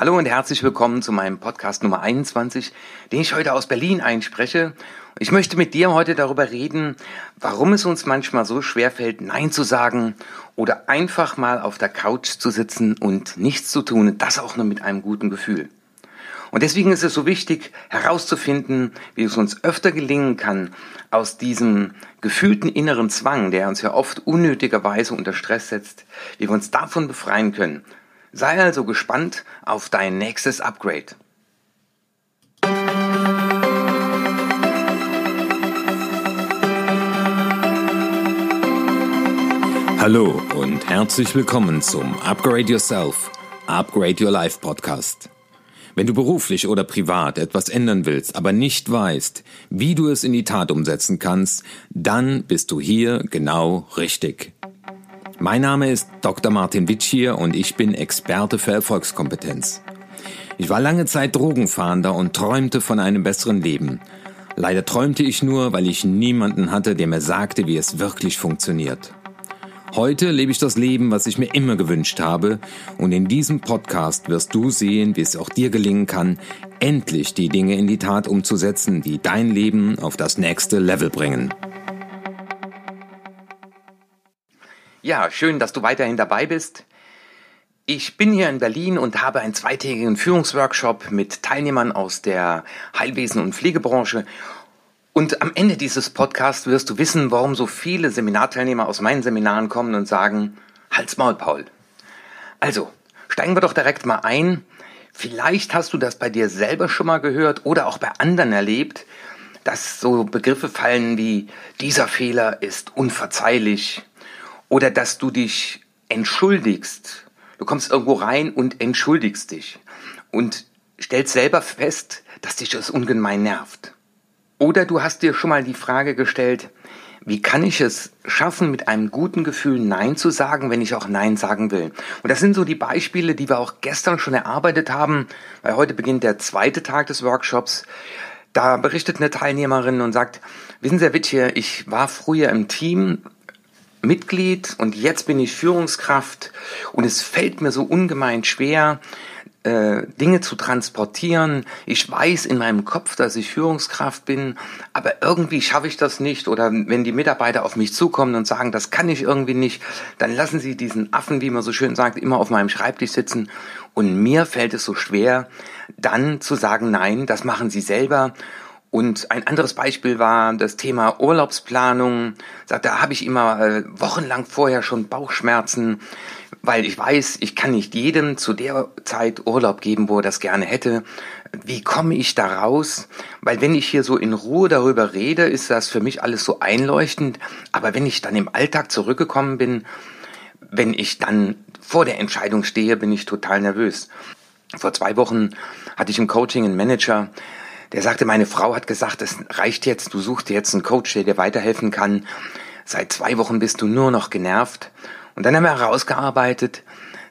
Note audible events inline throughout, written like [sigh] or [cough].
Hallo und herzlich willkommen zu meinem Podcast Nummer 21, den ich heute aus Berlin einspreche. Ich möchte mit dir heute darüber reden, warum es uns manchmal so schwer fällt, Nein zu sagen oder einfach mal auf der Couch zu sitzen und nichts zu tun, das auch nur mit einem guten Gefühl. Und deswegen ist es so wichtig herauszufinden, wie es uns öfter gelingen kann, aus diesem gefühlten inneren Zwang, der uns ja oft unnötigerweise unter Stress setzt, wie wir uns davon befreien können, Sei also gespannt auf dein nächstes Upgrade. Hallo und herzlich willkommen zum Upgrade Yourself, Upgrade Your Life Podcast. Wenn du beruflich oder privat etwas ändern willst, aber nicht weißt, wie du es in die Tat umsetzen kannst, dann bist du hier genau richtig. Mein Name ist Dr. Martin Witsch hier und ich bin Experte für Erfolgskompetenz. Ich war lange Zeit Drogenfahnder und träumte von einem besseren Leben. Leider träumte ich nur, weil ich niemanden hatte, der mir sagte, wie es wirklich funktioniert. Heute lebe ich das Leben, was ich mir immer gewünscht habe, und in diesem Podcast wirst du sehen, wie es auch dir gelingen kann, endlich die Dinge in die Tat umzusetzen, die dein Leben auf das nächste Level bringen. Ja, schön, dass du weiterhin dabei bist. Ich bin hier in Berlin und habe einen zweitägigen Führungsworkshop mit Teilnehmern aus der Heilwesen- und Pflegebranche. Und am Ende dieses Podcasts wirst du wissen, warum so viele Seminarteilnehmer aus meinen Seminaren kommen und sagen, Halt's Maul, Paul. Also, steigen wir doch direkt mal ein. Vielleicht hast du das bei dir selber schon mal gehört oder auch bei anderen erlebt, dass so Begriffe fallen wie dieser Fehler ist unverzeihlich oder dass du dich entschuldigst. Du kommst irgendwo rein und entschuldigst dich und stellst selber fest, dass dich das ungemein nervt. Oder du hast dir schon mal die Frage gestellt, wie kann ich es schaffen, mit einem guten Gefühl Nein zu sagen, wenn ich auch Nein sagen will? Und das sind so die Beispiele, die wir auch gestern schon erarbeitet haben, weil heute beginnt der zweite Tag des Workshops. Da berichtet eine Teilnehmerin und sagt, wissen Sie, Herr Wittje, ich war früher im Team Mitglied und jetzt bin ich Führungskraft und es fällt mir so ungemein schwer, äh, Dinge zu transportieren. Ich weiß in meinem Kopf, dass ich Führungskraft bin, aber irgendwie schaffe ich das nicht. Oder wenn die Mitarbeiter auf mich zukommen und sagen, das kann ich irgendwie nicht, dann lassen sie diesen Affen, wie man so schön sagt, immer auf meinem Schreibtisch sitzen. Und mir fällt es so schwer, dann zu sagen, nein, das machen sie selber. Und ein anderes Beispiel war das Thema Urlaubsplanung. Sagt, da habe ich immer äh, wochenlang vorher schon Bauchschmerzen, weil ich weiß, ich kann nicht jedem zu der Zeit Urlaub geben, wo er das gerne hätte. Wie komme ich da raus? Weil wenn ich hier so in Ruhe darüber rede, ist das für mich alles so einleuchtend. Aber wenn ich dann im Alltag zurückgekommen bin, wenn ich dann vor der Entscheidung stehe, bin ich total nervös. Vor zwei Wochen hatte ich im Coaching einen Manager, der sagte, meine Frau hat gesagt, es reicht jetzt, du suchst dir jetzt einen Coach, der dir weiterhelfen kann. Seit zwei Wochen bist du nur noch genervt. Und dann haben wir herausgearbeitet,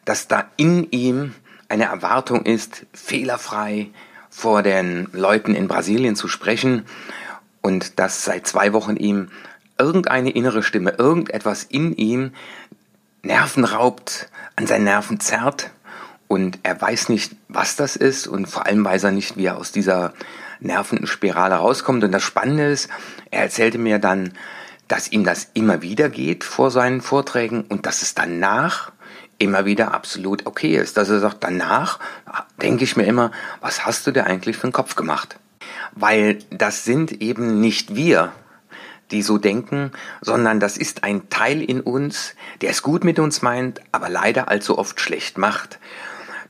dass da in ihm eine Erwartung ist, fehlerfrei vor den Leuten in Brasilien zu sprechen und dass seit zwei Wochen ihm irgendeine innere Stimme, irgendetwas in ihm Nerven raubt, an seinen Nerven zerrt und er weiß nicht, was das ist und vor allem weiß er nicht, wie er aus dieser nervenden Spirale rauskommt. Und das Spannende ist, er erzählte mir dann, dass ihm das immer wieder geht vor seinen Vorträgen und dass es danach immer wieder absolut okay ist. Dass er sagt, danach denke ich mir immer, was hast du dir eigentlich für den Kopf gemacht? Weil das sind eben nicht wir, die so denken, sondern das ist ein Teil in uns, der es gut mit uns meint, aber leider allzu oft schlecht macht.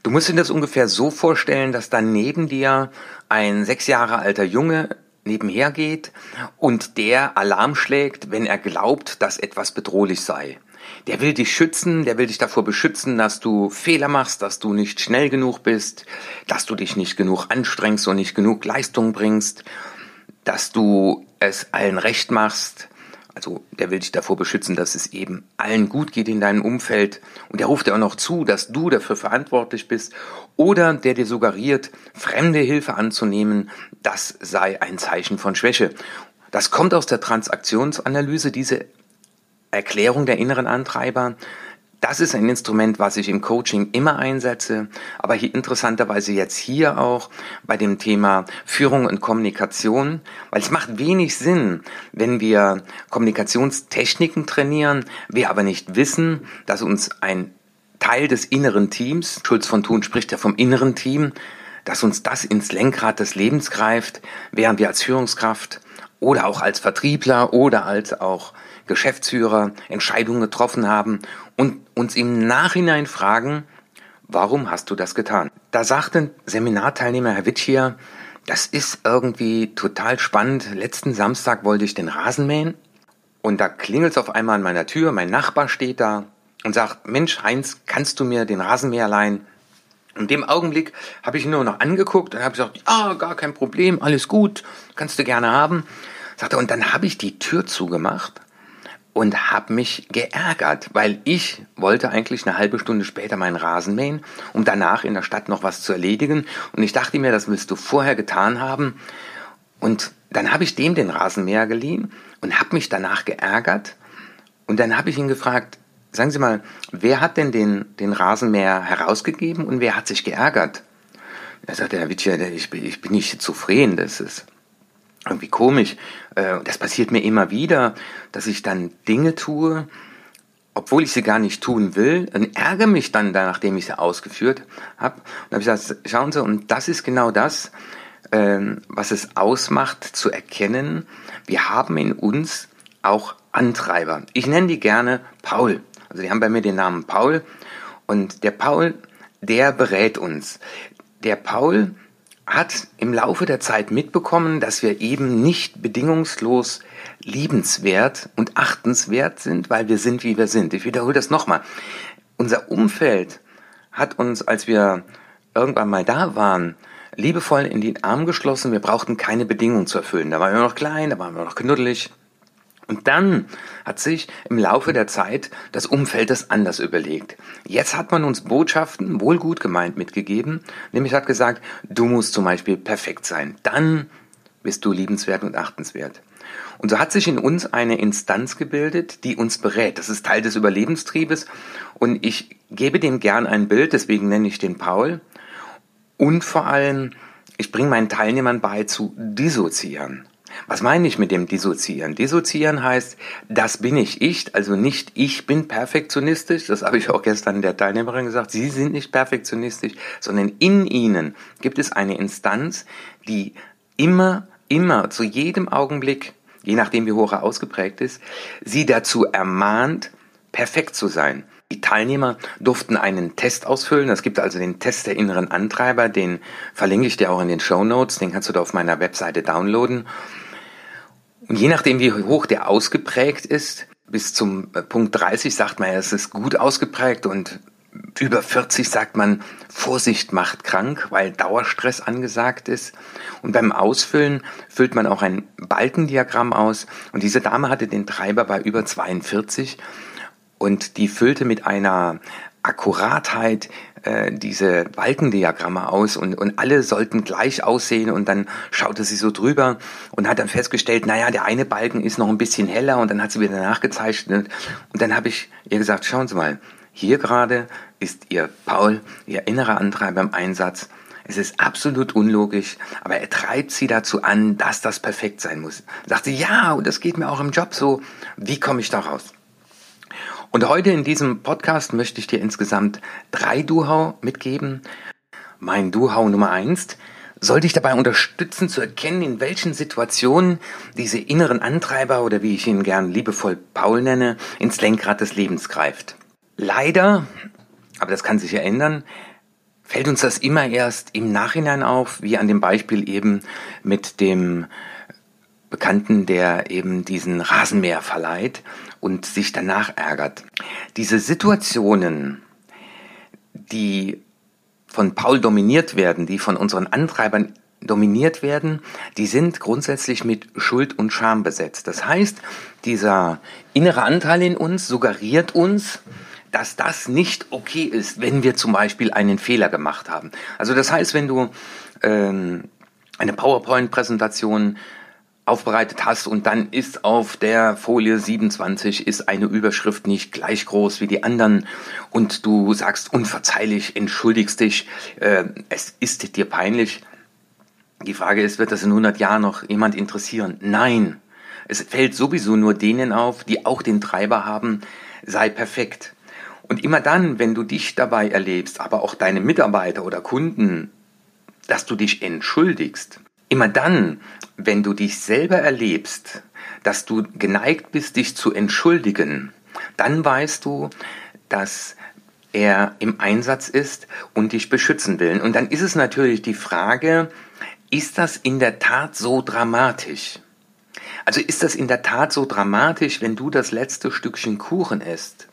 Du musst dir das ungefähr so vorstellen, dass dann neben dir ein sechs Jahre alter Junge nebenher geht und der Alarm schlägt, wenn er glaubt, dass etwas bedrohlich sei. Der will dich schützen, der will dich davor beschützen, dass du Fehler machst, dass du nicht schnell genug bist, dass du dich nicht genug anstrengst und nicht genug Leistung bringst, dass du es allen recht machst, also der will dich davor beschützen, dass es eben allen gut geht in deinem Umfeld. Und der ruft dir auch noch zu, dass du dafür verantwortlich bist. Oder der dir suggeriert, fremde Hilfe anzunehmen, das sei ein Zeichen von Schwäche. Das kommt aus der Transaktionsanalyse, diese Erklärung der inneren Antreiber. Das ist ein Instrument, was ich im Coaching immer einsetze, aber hier interessanterweise jetzt hier auch bei dem Thema Führung und Kommunikation, weil es macht wenig Sinn, wenn wir Kommunikationstechniken trainieren, wir aber nicht wissen, dass uns ein Teil des inneren Teams, Schulz von Thun spricht ja vom inneren Team, dass uns das ins Lenkrad des Lebens greift, während wir als Führungskraft oder auch als Vertriebler oder als auch Geschäftsführer Entscheidungen getroffen haben und uns im Nachhinein fragen, warum hast du das getan? Da sagte ein Seminarteilnehmer Herr Witsch hier, das ist irgendwie total spannend. Letzten Samstag wollte ich den Rasen mähen und da klingelt es auf einmal an meiner Tür, mein Nachbar steht da und sagt, Mensch Heinz, kannst du mir den Rasenmäher leihen? In dem Augenblick habe ich ihn nur noch angeguckt und habe gesagt, ja, gar kein Problem, alles gut, kannst du gerne haben. Sagt er, und dann habe ich die Tür zugemacht und habe mich geärgert, weil ich wollte eigentlich eine halbe Stunde später meinen Rasen mähen, um danach in der Stadt noch was zu erledigen. Und ich dachte mir, das willst du vorher getan haben. Und dann habe ich dem den Rasenmäher geliehen und habe mich danach geärgert. Und dann habe ich ihn gefragt, sagen Sie mal, wer hat denn den, den Rasenmäher herausgegeben und wer hat sich geärgert? Er sagte, Herr Witscher, ich bin, ich bin nicht zufrieden, das ist irgendwie komisch. Äh, das passiert mir immer wieder, dass ich dann Dinge tue, obwohl ich sie gar nicht tun will, und ärgere mich dann, nachdem ich sie ausgeführt habe. Und habe ich gesagt, schauen Sie, und das ist genau das, ähm, was es ausmacht, zu erkennen, wir haben in uns auch Antreiber. Ich nenne die gerne Paul. Also die haben bei mir den Namen Paul. Und der Paul, der berät uns. Der Paul, hat im Laufe der Zeit mitbekommen, dass wir eben nicht bedingungslos liebenswert und achtenswert sind, weil wir sind, wie wir sind. Ich wiederhole das nochmal. Unser Umfeld hat uns, als wir irgendwann mal da waren, liebevoll in den Arm geschlossen. Wir brauchten keine Bedingungen zu erfüllen. Da waren wir noch klein, da waren wir noch knuddelig. Und dann hat sich im Laufe der Zeit das Umfeld das anders überlegt. Jetzt hat man uns Botschaften, wohl gut gemeint, mitgegeben, nämlich hat gesagt, du musst zum Beispiel perfekt sein. Dann bist du liebenswert und achtenswert. Und so hat sich in uns eine Instanz gebildet, die uns berät. Das ist Teil des Überlebenstriebes. Und ich gebe dem gern ein Bild, deswegen nenne ich den Paul. Und vor allem, ich bringe meinen Teilnehmern bei zu dissoziieren. Was meine ich mit dem Dissoziieren? Dissoziieren heißt, das bin ich ich, also nicht ich bin perfektionistisch, das habe ich auch gestern der Teilnehmerin gesagt, Sie sind nicht perfektionistisch, sondern in Ihnen gibt es eine Instanz, die immer, immer, zu jedem Augenblick, je nachdem wie hoch er ausgeprägt ist, Sie dazu ermahnt, perfekt zu sein. Die Teilnehmer durften einen Test ausfüllen. Es gibt also den Test der inneren Antreiber, den verlinke ich dir auch in den Show Notes, den kannst du da auf meiner Webseite downloaden. Und je nachdem, wie hoch der ausgeprägt ist, bis zum äh, Punkt 30 sagt man, es ist gut ausgeprägt und über 40 sagt man, Vorsicht macht krank, weil Dauerstress angesagt ist. Und beim Ausfüllen füllt man auch ein Balkendiagramm aus. Und diese Dame hatte den Treiber bei über 42 und die füllte mit einer Akkuratheit äh, diese Balkendiagramme aus und, und alle sollten gleich aussehen und dann schaute sie so drüber und hat dann festgestellt, naja, der eine Balken ist noch ein bisschen heller und dann hat sie wieder nachgezeichnet und dann habe ich ihr gesagt, schauen Sie mal, hier gerade ist Ihr Paul, Ihr innerer Antreiber im Einsatz. Es ist absolut unlogisch, aber er treibt sie dazu an, dass das perfekt sein muss. Sagt sie, ja, und das geht mir auch im Job so. Wie komme ich da raus? Und heute in diesem Podcast möchte ich dir insgesamt drei Duhau mitgeben. Mein Duhau Nummer eins soll dich dabei unterstützen zu erkennen, in welchen Situationen diese inneren Antreiber oder wie ich ihn gern liebevoll Paul nenne, ins Lenkrad des Lebens greift. Leider, aber das kann sich ja ändern, fällt uns das immer erst im Nachhinein auf, wie an dem Beispiel eben mit dem Bekannten, der eben diesen Rasenmäher verleiht und sich danach ärgert. Diese Situationen, die von Paul dominiert werden, die von unseren Antreibern dominiert werden, die sind grundsätzlich mit Schuld und Scham besetzt. Das heißt, dieser innere Anteil in uns suggeriert uns, dass das nicht okay ist, wenn wir zum Beispiel einen Fehler gemacht haben. Also das heißt, wenn du ähm, eine PowerPoint-Präsentation aufbereitet hast und dann ist auf der Folie 27 ist eine Überschrift nicht gleich groß wie die anderen und du sagst unverzeihlich, entschuldigst dich, äh, es ist dir peinlich. Die Frage ist, wird das in 100 Jahren noch jemand interessieren? Nein. Es fällt sowieso nur denen auf, die auch den Treiber haben, sei perfekt. Und immer dann, wenn du dich dabei erlebst, aber auch deine Mitarbeiter oder Kunden, dass du dich entschuldigst, immer dann, wenn du dich selber erlebst, dass du geneigt bist, dich zu entschuldigen, dann weißt du, dass er im Einsatz ist und dich beschützen will. Und dann ist es natürlich die Frage, ist das in der Tat so dramatisch? Also ist das in der Tat so dramatisch, wenn du das letzte Stückchen Kuchen isst?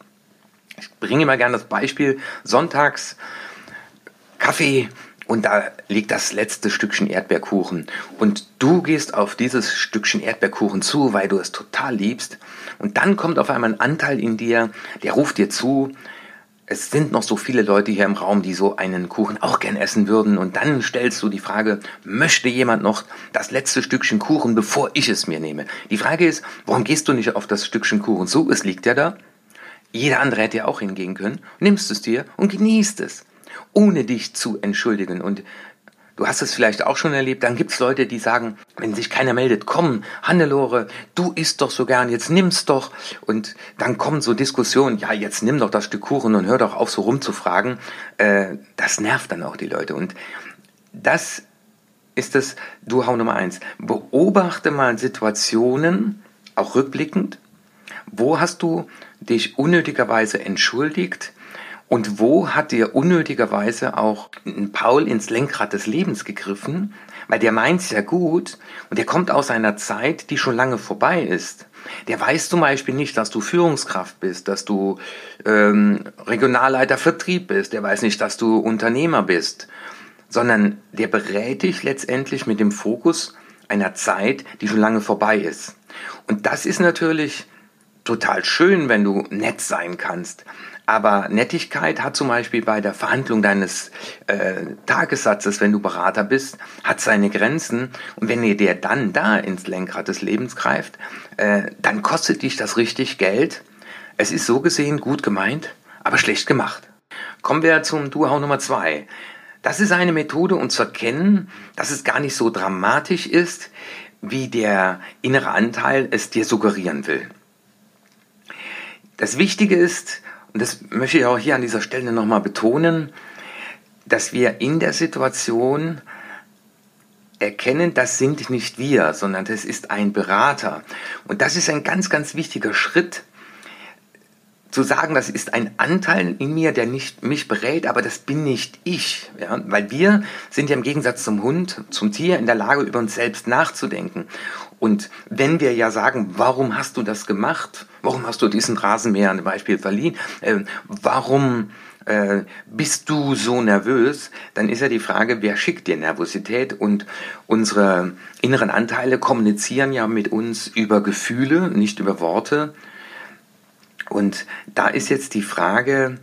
Ich bringe immer gerne das Beispiel, sonntags Kaffee und da liegt das letzte Stückchen Erdbeerkuchen. Und du gehst auf dieses Stückchen Erdbeerkuchen zu, weil du es total liebst. Und dann kommt auf einmal ein Anteil in dir, der ruft dir zu, es sind noch so viele Leute hier im Raum, die so einen Kuchen auch gern essen würden. Und dann stellst du die Frage, möchte jemand noch das letzte Stückchen Kuchen, bevor ich es mir nehme? Die Frage ist, warum gehst du nicht auf das Stückchen Kuchen zu? Es liegt ja da. Jeder andere hätte ja auch hingehen können. Nimmst es dir und genießt es, ohne dich zu entschuldigen. Und du hast es vielleicht auch schon erlebt, dann gibt es Leute, die sagen, wenn sich keiner meldet, komm, Hannelore, du isst doch so gern, jetzt nimm's doch. Und dann kommen so Diskussionen, ja, jetzt nimm doch das Stück Kuchen und hör doch auf, so rumzufragen. Äh, das nervt dann auch die Leute. Und das ist das Du-Hau Nummer eins. Beobachte mal Situationen, auch rückblickend, wo hast du dich unnötigerweise entschuldigt und wo hat dir unnötigerweise auch Paul ins Lenkrad des Lebens gegriffen, weil der meint's ja gut und der kommt aus einer Zeit, die schon lange vorbei ist. Der weiß zum Beispiel nicht, dass du Führungskraft bist, dass du ähm, Regionalleiter Vertrieb bist, der weiß nicht, dass du Unternehmer bist, sondern der berät dich letztendlich mit dem Fokus einer Zeit, die schon lange vorbei ist. Und das ist natürlich total schön, wenn du nett sein kannst. Aber Nettigkeit hat zum Beispiel bei der Verhandlung deines äh, Tagessatzes, wenn du Berater bist, hat seine Grenzen. Und wenn dir dann da ins Lenkrad des Lebens greift, äh, dann kostet dich das richtig Geld. Es ist so gesehen gut gemeint, aber schlecht gemacht. Kommen wir zum Duhau Nummer zwei. Das ist eine Methode, um zu erkennen, dass es gar nicht so dramatisch ist, wie der innere Anteil es dir suggerieren will. Das Wichtige ist, und das möchte ich auch hier an dieser Stelle nochmal betonen, dass wir in der Situation erkennen, das sind nicht wir, sondern das ist ein Berater. Und das ist ein ganz, ganz wichtiger Schritt, zu sagen, das ist ein Anteil in mir, der nicht mich berät, aber das bin nicht ich. Ja? Weil wir sind ja im Gegensatz zum Hund, zum Tier in der Lage, über uns selbst nachzudenken. Und wenn wir ja sagen, warum hast du das gemacht? Warum hast du diesen Rasenmäher ein Beispiel verliehen? Äh, warum äh, bist du so nervös? Dann ist ja die Frage, wer schickt dir Nervosität? Und unsere inneren Anteile kommunizieren ja mit uns über Gefühle, nicht über Worte. Und da ist jetzt die Frage,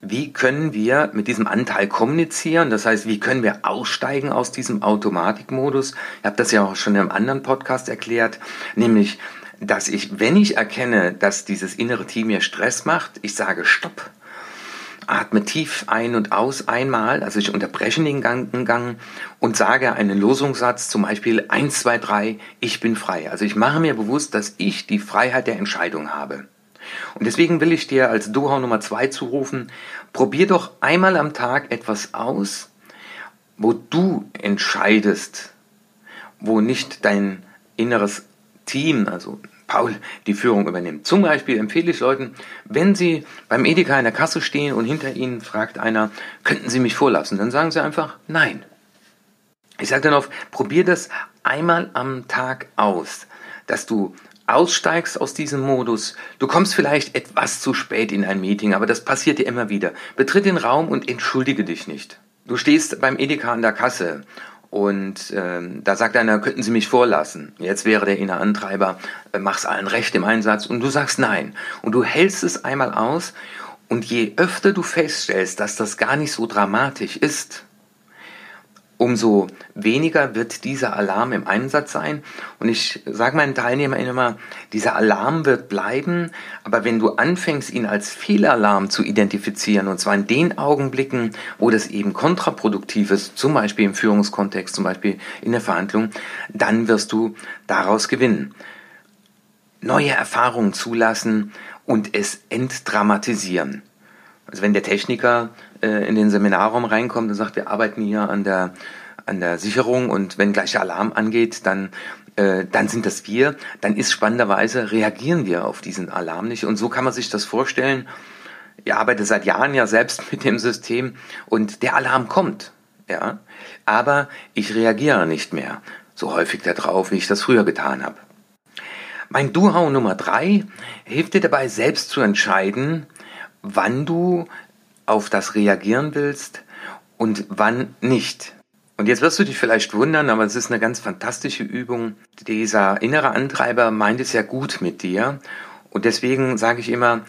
wie können wir mit diesem Anteil kommunizieren? Das heißt, wie können wir aussteigen aus diesem Automatikmodus? Ich habe das ja auch schon in einem anderen Podcast erklärt, nämlich, dass ich, wenn ich erkenne, dass dieses innere Team mir Stress macht, ich sage Stopp, atme tief ein und aus einmal, also ich unterbreche den Gang und sage einen Losungssatz, zum Beispiel 1, 2, 3, ich bin frei. Also ich mache mir bewusst, dass ich die Freiheit der Entscheidung habe. Und deswegen will ich dir als Duhau Nummer zwei zurufen, probier doch einmal am Tag etwas aus, wo du entscheidest, wo nicht dein inneres Team, also Paul, die Führung übernimmt. Zum Beispiel empfehle ich Leuten, wenn sie beim Edeka in der Kasse stehen und hinter ihnen fragt einer, könnten Sie mich vorlassen? Dann sagen sie einfach nein. Ich sage dann oft, probier das einmal am Tag aus, dass du aussteigst aus diesem Modus, du kommst vielleicht etwas zu spät in ein Meeting, aber das passiert dir immer wieder. Betritt den Raum und entschuldige dich nicht. Du stehst beim Edeka an der Kasse und ähm, da sagt einer, könnten Sie mich vorlassen. Jetzt wäre der innere Antreiber, äh, mach's allen recht im Einsatz und du sagst nein. Und du hältst es einmal aus und je öfter du feststellst, dass das gar nicht so dramatisch ist, umso weniger wird dieser Alarm im Einsatz sein. Und ich sage meinen Teilnehmern immer, dieser Alarm wird bleiben, aber wenn du anfängst, ihn als Fehlalarm zu identifizieren, und zwar in den Augenblicken, wo das eben kontraproduktiv ist, zum Beispiel im Führungskontext, zum Beispiel in der Verhandlung, dann wirst du daraus gewinnen. Neue Erfahrungen zulassen und es entdramatisieren. Also wenn der Techniker äh, in den Seminarraum reinkommt und sagt, wir arbeiten hier an der, an der Sicherung und wenn gleich der Alarm angeht, dann, äh, dann sind das wir, dann ist spannenderweise, reagieren wir auf diesen Alarm nicht. Und so kann man sich das vorstellen. Ich arbeite seit Jahren ja selbst [laughs] mit dem System und der Alarm kommt, ja, aber ich reagiere nicht mehr so häufig darauf, wie ich das früher getan habe. Mein Do-How Nummer drei hilft dir dabei, selbst zu entscheiden, wann du auf das reagieren willst und wann nicht. Und jetzt wirst du dich vielleicht wundern, aber es ist eine ganz fantastische Übung. Dieser innere Antreiber meint es ja gut mit dir. Und deswegen sage ich immer,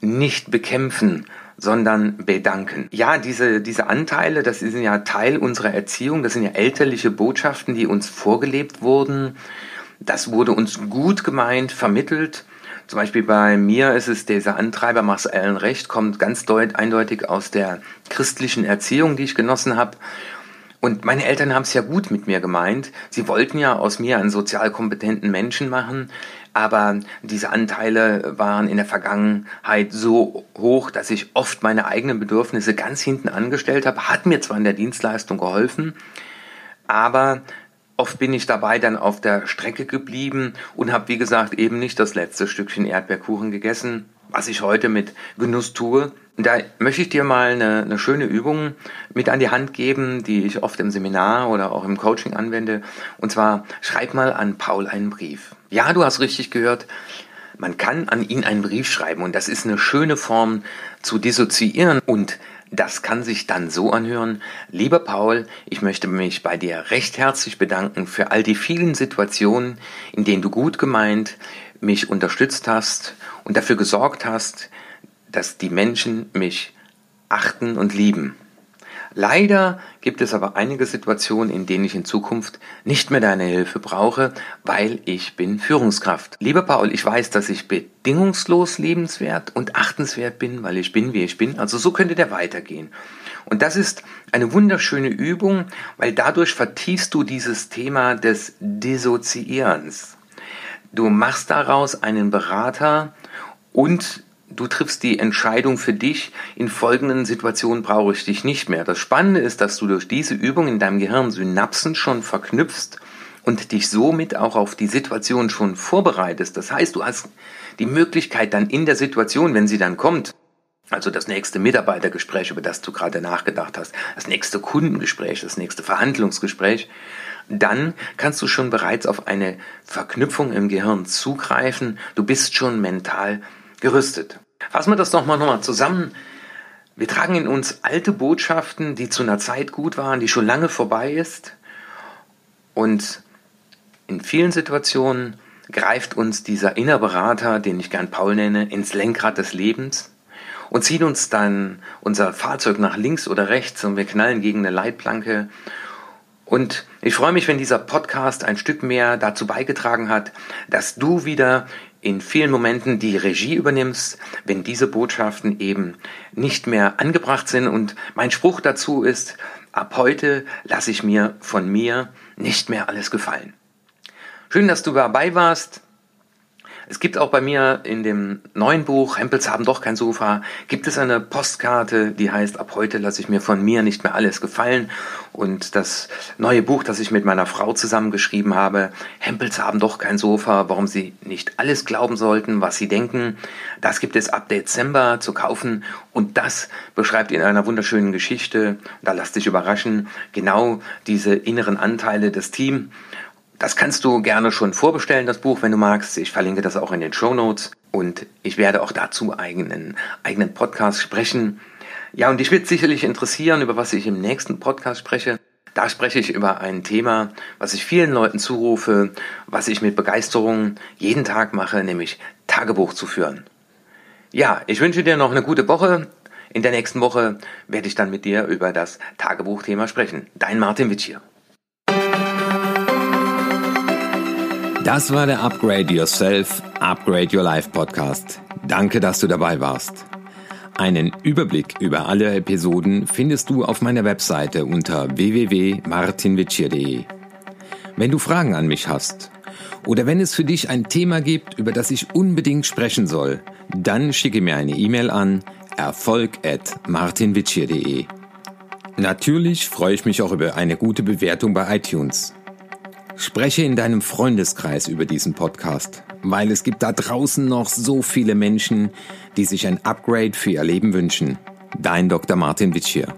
nicht bekämpfen, sondern bedanken. Ja, diese, diese Anteile, das sind ja Teil unserer Erziehung, das sind ja elterliche Botschaften, die uns vorgelebt wurden. Das wurde uns gut gemeint, vermittelt zum Beispiel bei mir ist es dieser Antreiber, mach's allen recht, kommt ganz deut eindeutig aus der christlichen Erziehung, die ich genossen habe. Und meine Eltern haben es ja gut mit mir gemeint. Sie wollten ja aus mir einen sozial kompetenten Menschen machen, aber diese Anteile waren in der Vergangenheit so hoch, dass ich oft meine eigenen Bedürfnisse ganz hinten angestellt habe. Hat mir zwar in der Dienstleistung geholfen, aber Oft bin ich dabei dann auf der Strecke geblieben und habe, wie gesagt, eben nicht das letzte Stückchen Erdbeerkuchen gegessen, was ich heute mit Genuss tue. Und da möchte ich dir mal eine, eine schöne Übung mit an die Hand geben, die ich oft im Seminar oder auch im Coaching anwende. Und zwar, schreib mal an Paul einen Brief. Ja, du hast richtig gehört. Man kann an ihn einen Brief schreiben und das ist eine schöne Form zu dissoziieren und das kann sich dann so anhören, lieber Paul, ich möchte mich bei dir recht herzlich bedanken für all die vielen Situationen, in denen du gut gemeint mich unterstützt hast und dafür gesorgt hast, dass die Menschen mich achten und lieben. Leider gibt es aber einige Situationen, in denen ich in Zukunft nicht mehr deine Hilfe brauche, weil ich bin Führungskraft. Lieber Paul, ich weiß, dass ich bedingungslos lebenswert und achtenswert bin, weil ich bin, wie ich bin. Also so könnte der weitergehen. Und das ist eine wunderschöne Übung, weil dadurch vertiefst du dieses Thema des Dissoziierens. Du machst daraus einen Berater und du triffst die Entscheidung für dich, in folgenden Situationen brauche ich dich nicht mehr. Das Spannende ist, dass du durch diese Übung in deinem Gehirn Synapsen schon verknüpfst und dich somit auch auf die Situation schon vorbereitest. Das heißt, du hast die Möglichkeit dann in der Situation, wenn sie dann kommt, also das nächste Mitarbeitergespräch, über das du gerade nachgedacht hast, das nächste Kundengespräch, das nächste Verhandlungsgespräch, dann kannst du schon bereits auf eine Verknüpfung im Gehirn zugreifen. Du bist schon mental gerüstet. Fassen wir das doch mal nochmal zusammen. Wir tragen in uns alte Botschaften, die zu einer Zeit gut waren, die schon lange vorbei ist. Und in vielen Situationen greift uns dieser Innerberater, den ich gern Paul nenne, ins Lenkrad des Lebens und zieht uns dann unser Fahrzeug nach links oder rechts und wir knallen gegen eine Leitplanke. Und ich freue mich, wenn dieser Podcast ein Stück mehr dazu beigetragen hat, dass du wieder in vielen Momenten die Regie übernimmst, wenn diese Botschaften eben nicht mehr angebracht sind. Und mein Spruch dazu ist, ab heute lasse ich mir von mir nicht mehr alles gefallen. Schön, dass du dabei warst. Es gibt auch bei mir in dem neuen Buch Hempels haben doch kein Sofa, gibt es eine Postkarte, die heißt, ab heute lasse ich mir von mir nicht mehr alles gefallen. Und das neue Buch, das ich mit meiner Frau zusammengeschrieben habe, Hempels haben doch kein Sofa, warum sie nicht alles glauben sollten, was sie denken, das gibt es ab Dezember zu kaufen. Und das beschreibt in einer wunderschönen Geschichte, da lass dich überraschen, genau diese inneren Anteile des Teams das kannst du gerne schon vorbestellen, das Buch, wenn du magst. Ich verlinke das auch in den Show Notes und ich werde auch dazu eigenen, eigenen Podcast sprechen. Ja, und dich wird sicherlich interessieren, über was ich im nächsten Podcast spreche. Da spreche ich über ein Thema, was ich vielen Leuten zurufe, was ich mit Begeisterung jeden Tag mache, nämlich Tagebuch zu führen. Ja, ich wünsche dir noch eine gute Woche. In der nächsten Woche werde ich dann mit dir über das Tagebuchthema sprechen. Dein Martin Witsch hier. Das war der Upgrade Yourself, Upgrade Your Life Podcast. Danke, dass du dabei warst. Einen Überblick über alle Episoden findest du auf meiner Webseite unter www.martinwitschier.de. Wenn du Fragen an mich hast oder wenn es für dich ein Thema gibt, über das ich unbedingt sprechen soll, dann schicke mir eine E-Mail an erfolg@martinwitschier.de. Natürlich freue ich mich auch über eine gute Bewertung bei iTunes. Spreche in deinem Freundeskreis über diesen Podcast, weil es gibt da draußen noch so viele Menschen, die sich ein Upgrade für ihr Leben wünschen. Dein Dr. Martin Witsch hier.